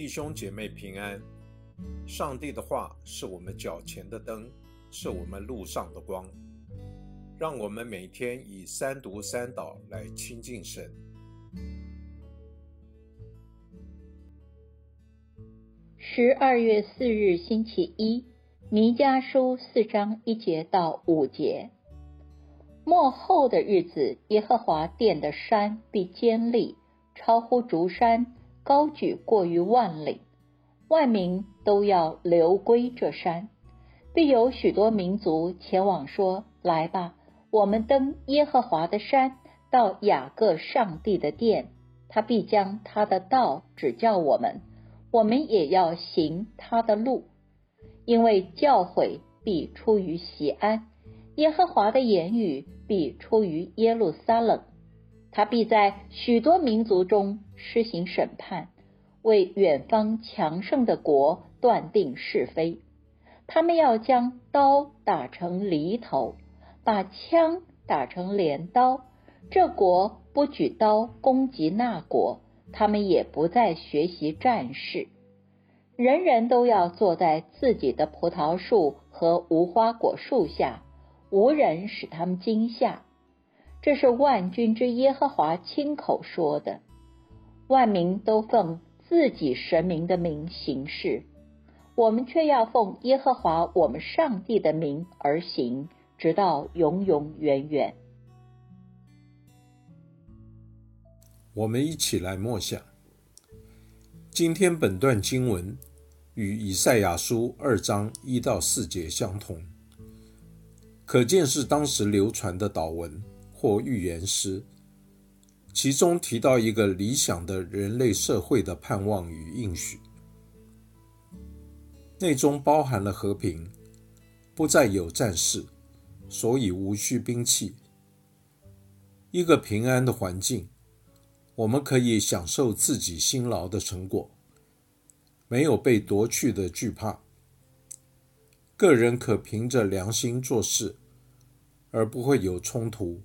弟兄姐妹平安。上帝的话是我们脚前的灯，是我们路上的光。让我们每天以三读三祷来亲近神。十二月四日星期一，弥迦书四章一节到五节。末后的日子，耶和华殿的山必坚立，超乎竹山，高举过于万里。万民都要流归这山，必有许多民族前往说：“来吧，我们登耶和华的山，到雅各上帝的殿。他必将他的道指教我们，我们也要行他的路。因为教诲必出于西安，耶和华的言语必出于耶路撒冷。他必在许多民族中施行审判。”为远方强盛的国断定是非，他们要将刀打成犁头，把枪打成镰刀。这国不举刀攻击那国，他们也不再学习战事。人人都要坐在自己的葡萄树和无花果树下，无人使他们惊吓。这是万军之耶和华亲口说的。万民都奉。自己神明的名行事，我们却要奉耶和华我们上帝的名而行，直到永永远远。我们一起来默想，今天本段经文与以赛亚书二章一到四节相同，可见是当时流传的祷文或预言诗。其中提到一个理想的人类社会的盼望与应许，内中包含了和平，不再有战事，所以无需兵器。一个平安的环境，我们可以享受自己辛劳的成果，没有被夺去的惧怕。个人可凭着良心做事，而不会有冲突。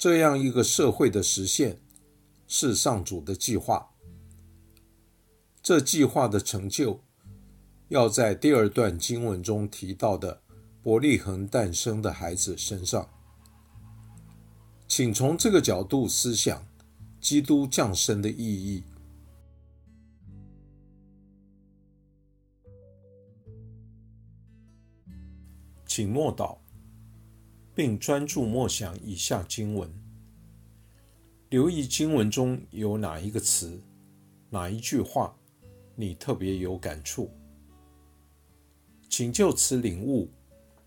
这样一个社会的实现是上主的计划。这计划的成就，要在第二段经文中提到的伯利恒诞生的孩子身上。请从这个角度思想基督降生的意义。请默祷。并专注默想以下经文，留意经文中有哪一个词、哪一句话你特别有感触，请就此领悟，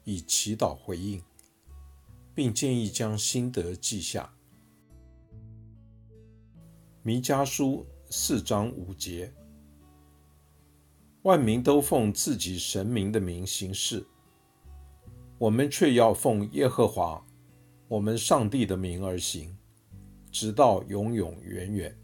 以祈祷回应，并建议将心得记下。弥迦书四章五节，万民都奉自己神明的名行事。我们却要奉耶和华我们上帝的名而行，直到永永远远。